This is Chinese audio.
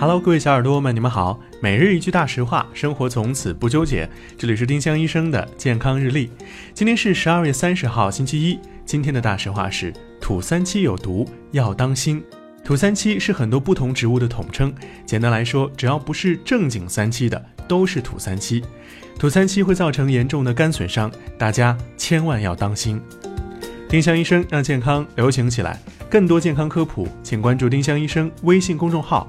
Hello，各位小耳朵们，你们好。每日一句大实话，生活从此不纠结。这里是丁香医生的健康日历。今天是十二月三十号，星期一。今天的大实话是：土三七有毒，要当心。土三七是很多不同植物的统称。简单来说，只要不是正经三七的，都是土三七。土三七会造成严重的肝损伤，大家千万要当心。丁香医生让健康流行起来。更多健康科普，请关注丁香医生微信公众号。